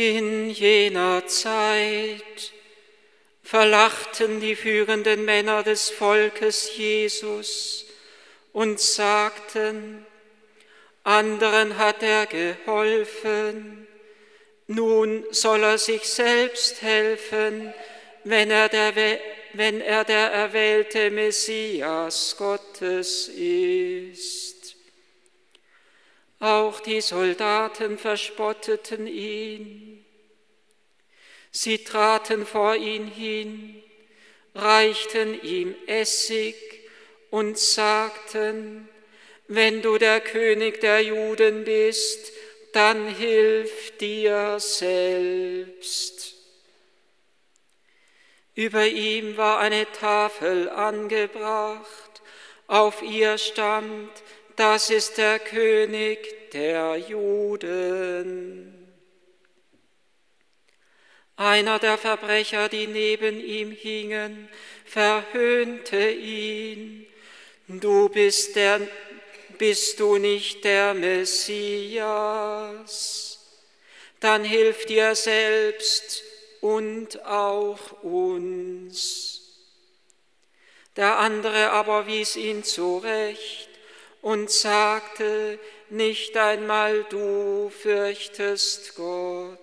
In jener Zeit verlachten die führenden Männer des Volkes Jesus und sagten, anderen hat er geholfen, nun soll er sich selbst helfen, wenn er der, wenn er der erwählte Messias Gottes ist. Auch die Soldaten verspotteten ihn. Sie traten vor ihn hin, reichten ihm Essig und sagten, wenn du der König der Juden bist, dann hilf dir selbst. Über ihm war eine Tafel angebracht, auf ihr stand, das ist der König der Juden. Einer der Verbrecher, die neben ihm hingen, verhöhnte ihn. Du bist der bist du nicht der Messias? Dann hilf dir selbst und auch uns. Der andere aber wies ihn zurecht und sagte, nicht einmal du fürchtest Gott.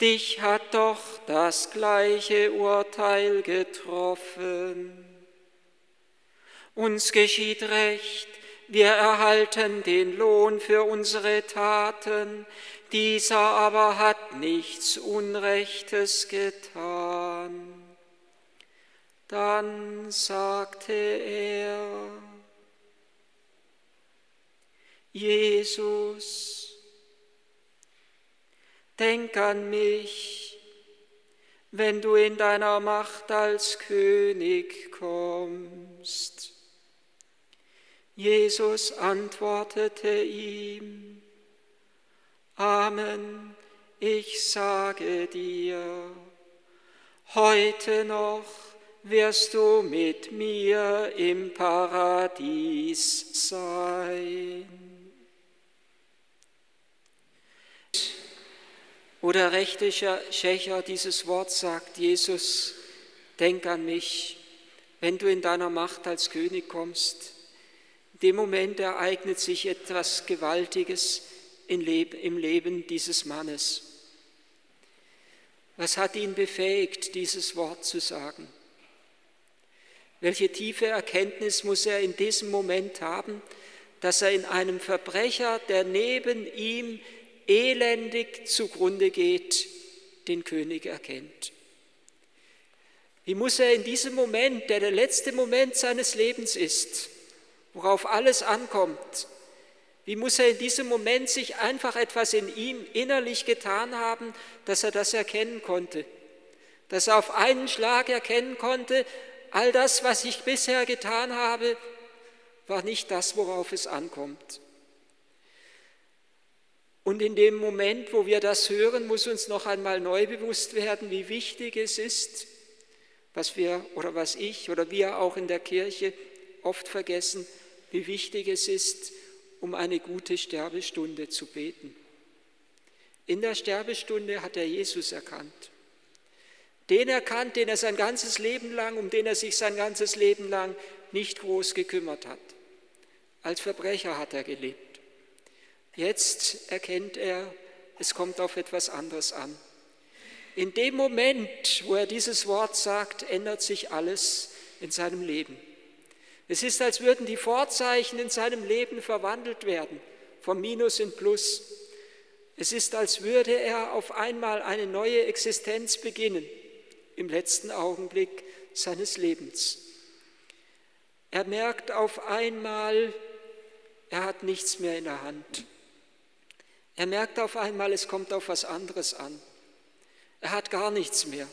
Dich hat doch das gleiche Urteil getroffen. Uns geschieht recht, wir erhalten den Lohn für unsere Taten, dieser aber hat nichts Unrechtes getan. Dann sagte er, Jesus, denk an mich, wenn du in deiner Macht als König kommst. Jesus antwortete ihm, Amen, ich sage dir, heute noch wirst du mit mir im Paradies sein. Oder rechte Schächer dieses Wort sagt Jesus, denk an mich, wenn du in deiner Macht als König kommst in dem Moment ereignet sich etwas Gewaltiges im Leben dieses Mannes. Was hat ihn befähigt, dieses Wort zu sagen? Welche tiefe Erkenntnis muss er in diesem Moment haben, dass er in einem Verbrecher, der neben ihm elendig zugrunde geht, den König erkennt? Wie muss er in diesem Moment, der der letzte Moment seines Lebens ist, worauf alles ankommt, wie muss er in diesem Moment sich einfach etwas in ihm innerlich getan haben, dass er das erkennen konnte, dass er auf einen Schlag erkennen konnte, all das, was ich bisher getan habe, war nicht das, worauf es ankommt. Und in dem Moment, wo wir das hören, muss uns noch einmal neu bewusst werden, wie wichtig es ist, was wir oder was ich oder wir auch in der Kirche oft vergessen, wie wichtig es ist, um eine gute Sterbestunde zu beten. In der Sterbestunde hat er Jesus erkannt. Den erkannt, den er sein ganzes Leben lang, um den er sich sein ganzes Leben lang nicht groß gekümmert hat. Als Verbrecher hat er gelebt. Jetzt erkennt er, es kommt auf etwas anderes an. In dem Moment, wo er dieses Wort sagt, ändert sich alles in seinem Leben. Es ist, als würden die Vorzeichen in seinem Leben verwandelt werden, vom Minus in Plus. Es ist, als würde er auf einmal eine neue Existenz beginnen im letzten Augenblick seines Lebens. Er merkt auf einmal, er hat nichts mehr in der Hand. Er merkt auf einmal, es kommt auf was anderes an. Er hat gar nichts mehr.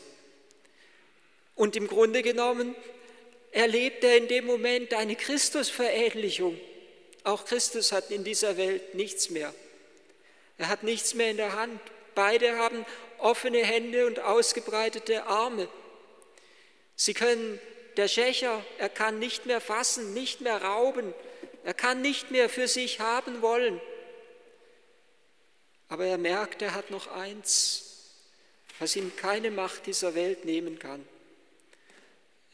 Und im Grunde genommen erlebt er in dem Moment eine Christusverähnlichung. Auch Christus hat in dieser Welt nichts mehr. Er hat nichts mehr in der Hand. Beide haben offene Hände und ausgebreitete Arme. Sie können, der Schächer, er kann nicht mehr fassen, nicht mehr rauben, er kann nicht mehr für sich haben wollen. Aber er merkt, er hat noch eins, was ihm keine Macht dieser Welt nehmen kann.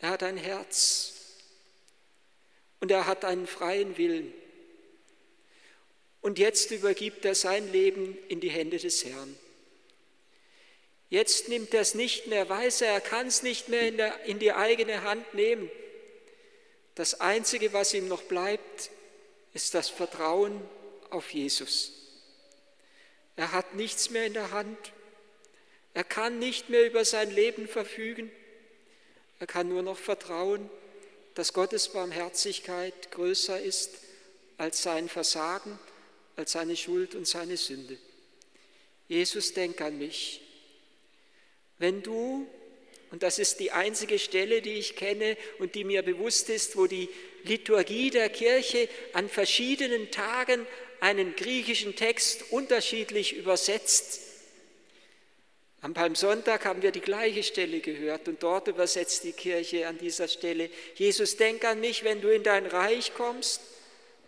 Er hat ein Herz und er hat einen freien Willen. Und jetzt übergibt er sein Leben in die Hände des Herrn. Jetzt nimmt er es nicht mehr, weiß er, er kann es nicht mehr in, der, in die eigene Hand nehmen. Das Einzige, was ihm noch bleibt, ist das Vertrauen auf Jesus. Er hat nichts mehr in der Hand. Er kann nicht mehr über sein Leben verfügen. Er kann nur noch vertrauen, dass Gottes Barmherzigkeit größer ist als sein Versagen, als seine Schuld und seine Sünde. Jesus, denk an mich. Wenn du, und das ist die einzige Stelle, die ich kenne und die mir bewusst ist, wo die Liturgie der Kirche an verschiedenen Tagen einen griechischen Text unterschiedlich übersetzt. Am Palmsonntag haben wir die gleiche Stelle gehört und dort übersetzt die Kirche an dieser Stelle, Jesus, denk an mich, wenn du in dein Reich kommst.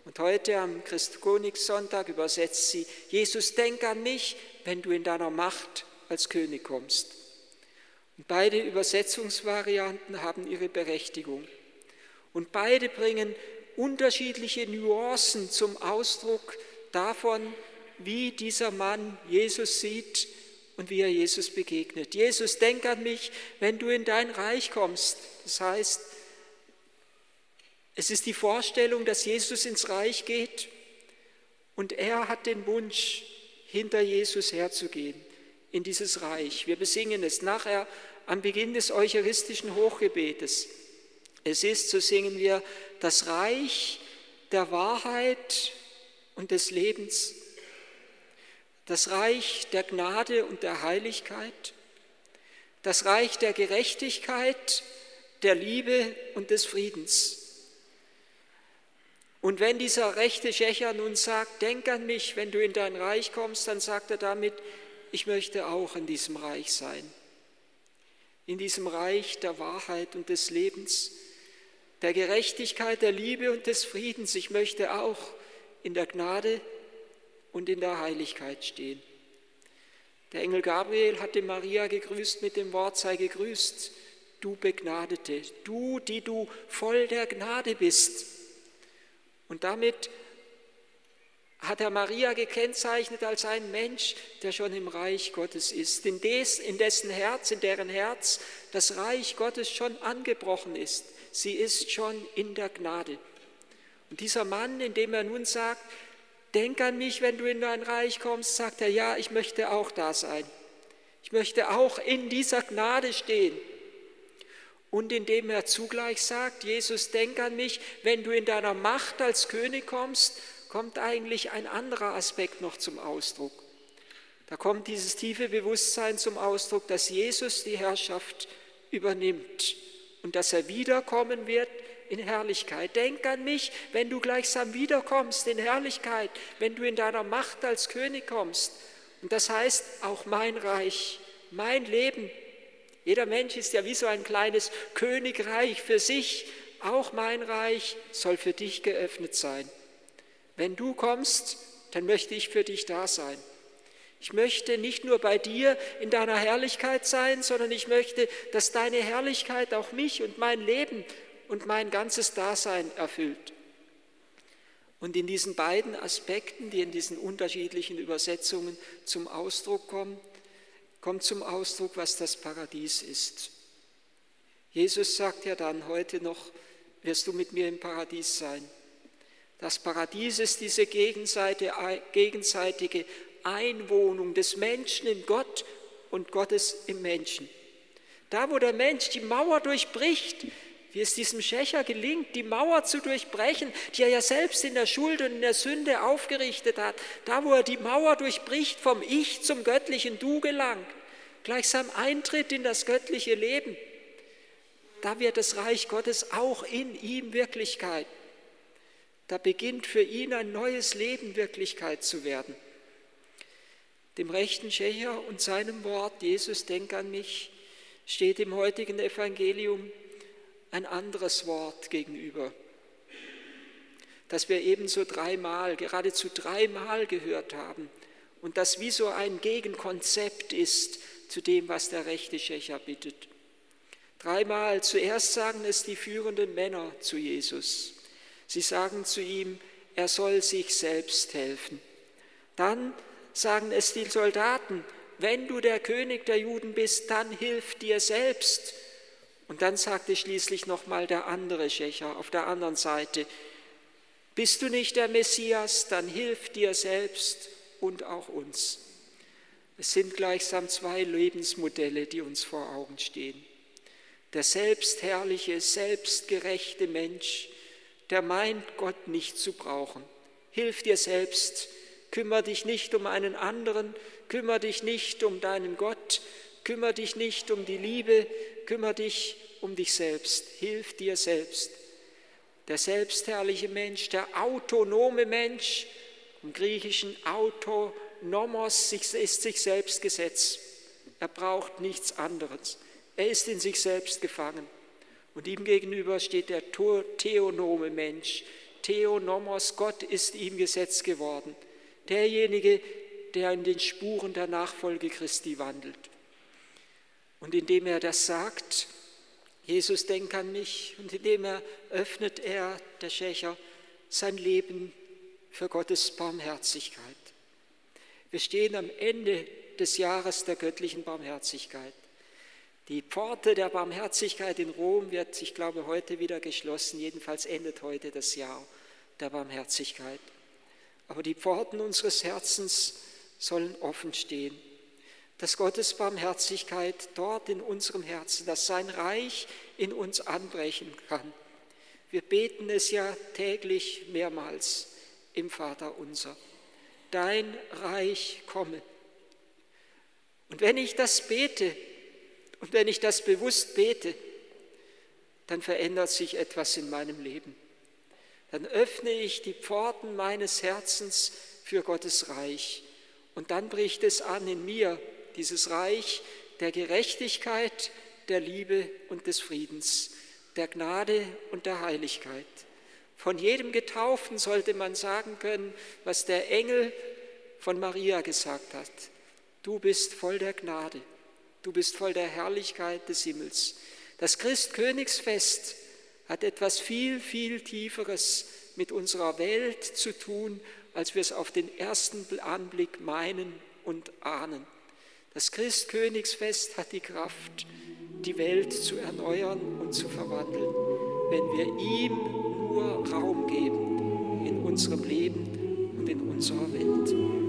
Und heute am Christkonigssonntag übersetzt sie, Jesus, denk an mich, wenn du in deiner Macht als König kommst. Beide Übersetzungsvarianten haben ihre Berechtigung. Und beide bringen unterschiedliche Nuancen zum Ausdruck davon, wie dieser Mann Jesus sieht und wie er Jesus begegnet. Jesus, denk an mich, wenn du in dein Reich kommst. Das heißt, es ist die Vorstellung, dass Jesus ins Reich geht und er hat den Wunsch, hinter Jesus herzugehen in dieses Reich. Wir besingen es nachher am Beginn des eucharistischen Hochgebetes. Es ist, so singen wir, das Reich der Wahrheit und des Lebens, das Reich der Gnade und der Heiligkeit, das Reich der Gerechtigkeit, der Liebe und des Friedens. Und wenn dieser rechte Schächer nun sagt, denk an mich, wenn du in dein Reich kommst, dann sagt er damit, ich möchte auch in diesem Reich sein. In diesem Reich der Wahrheit und des Lebens der Gerechtigkeit, der Liebe und des Friedens. Ich möchte auch in der Gnade und in der Heiligkeit stehen. Der Engel Gabriel hatte Maria gegrüßt mit dem Wort, sei gegrüßt, du Begnadete, du, die du voll der Gnade bist. Und damit hat er Maria gekennzeichnet als ein Mensch, der schon im Reich Gottes ist, in, des, in dessen Herz, in deren Herz das Reich Gottes schon angebrochen ist. Sie ist schon in der Gnade. Und dieser Mann, indem er nun sagt, denk an mich, wenn du in dein Reich kommst, sagt er, ja, ich möchte auch da sein. Ich möchte auch in dieser Gnade stehen. Und indem er zugleich sagt, Jesus, denk an mich, wenn du in deiner Macht als König kommst, kommt eigentlich ein anderer Aspekt noch zum Ausdruck. Da kommt dieses tiefe Bewusstsein zum Ausdruck, dass Jesus die Herrschaft übernimmt und dass er wiederkommen wird in Herrlichkeit. Denk an mich, wenn du gleichsam wiederkommst in Herrlichkeit, wenn du in deiner Macht als König kommst. Und das heißt auch mein Reich, mein Leben. Jeder Mensch ist ja wie so ein kleines Königreich für sich. Auch mein Reich soll für dich geöffnet sein. Wenn du kommst, dann möchte ich für dich da sein. Ich möchte nicht nur bei dir in deiner Herrlichkeit sein, sondern ich möchte, dass deine Herrlichkeit auch mich und mein Leben und mein ganzes Dasein erfüllt. Und in diesen beiden Aspekten, die in diesen unterschiedlichen Übersetzungen zum Ausdruck kommen, kommt zum Ausdruck, was das Paradies ist. Jesus sagt ja dann heute noch, wirst du mit mir im Paradies sein. Das Paradies ist diese gegenseitige Einwohnung des Menschen in Gott und Gottes im Menschen. Da, wo der Mensch die Mauer durchbricht, wie es diesem Schächer gelingt, die Mauer zu durchbrechen, die er ja selbst in der Schuld und in der Sünde aufgerichtet hat, da, wo er die Mauer durchbricht, vom Ich zum göttlichen Du gelangt, gleichsam Eintritt in das göttliche Leben, da wird das Reich Gottes auch in ihm Wirklichkeit. Da beginnt für ihn ein neues Leben Wirklichkeit zu werden dem rechten Schächer und seinem Wort, Jesus, denk an mich, steht im heutigen Evangelium ein anderes Wort gegenüber, das wir ebenso dreimal, geradezu dreimal gehört haben und das wie so ein Gegenkonzept ist zu dem, was der rechte Schächer bittet. Dreimal zuerst sagen es die führenden Männer zu Jesus. Sie sagen zu ihm, er soll sich selbst helfen. Dann sagen es die Soldaten, wenn du der König der Juden bist, dann hilf dir selbst. Und dann sagte schließlich nochmal der andere Schächer auf der anderen Seite, bist du nicht der Messias, dann hilf dir selbst und auch uns. Es sind gleichsam zwei Lebensmodelle, die uns vor Augen stehen. Der selbstherrliche, selbstgerechte Mensch, der meint, Gott nicht zu brauchen. Hilf dir selbst, kümmere dich nicht um einen anderen, kümmere dich nicht um deinen Gott, kümmere dich nicht um die Liebe, kümmere dich um dich selbst, hilf dir selbst. Der selbstherrliche Mensch, der autonome Mensch, im griechischen autonomos ist sich selbst Gesetz. Er braucht nichts anderes. Er ist in sich selbst gefangen. Und ihm gegenüber steht der theonome Mensch. Theonomos, Gott ist ihm Gesetz geworden. Derjenige, der in den Spuren der Nachfolge Christi wandelt. Und indem er das sagt, Jesus, denk an mich, und indem er öffnet er, der Schächer, sein Leben für Gottes Barmherzigkeit. Wir stehen am Ende des Jahres der göttlichen Barmherzigkeit. Die Pforte der Barmherzigkeit in Rom wird, ich glaube, heute wieder geschlossen. Jedenfalls endet heute das Jahr der Barmherzigkeit. Aber die Pforten unseres Herzens sollen offen stehen. Dass Gottes Barmherzigkeit dort in unserem Herzen, dass sein Reich in uns anbrechen kann. Wir beten es ja täglich mehrmals im Vater unser. Dein Reich komme. Und wenn ich das bete, und wenn ich das bewusst bete, dann verändert sich etwas in meinem Leben. Dann öffne ich die Pforten meines Herzens für Gottes Reich. Und dann bricht es an in mir, dieses Reich der Gerechtigkeit, der Liebe und des Friedens, der Gnade und der Heiligkeit. Von jedem Getauften sollte man sagen können, was der Engel von Maria gesagt hat. Du bist voll der Gnade. Du bist voll der Herrlichkeit des Himmels. Das Christkönigsfest hat etwas viel, viel Tieferes mit unserer Welt zu tun, als wir es auf den ersten Anblick meinen und ahnen. Das Christkönigsfest hat die Kraft, die Welt zu erneuern und zu verwandeln, wenn wir ihm nur Raum geben in unserem Leben und in unserer Welt.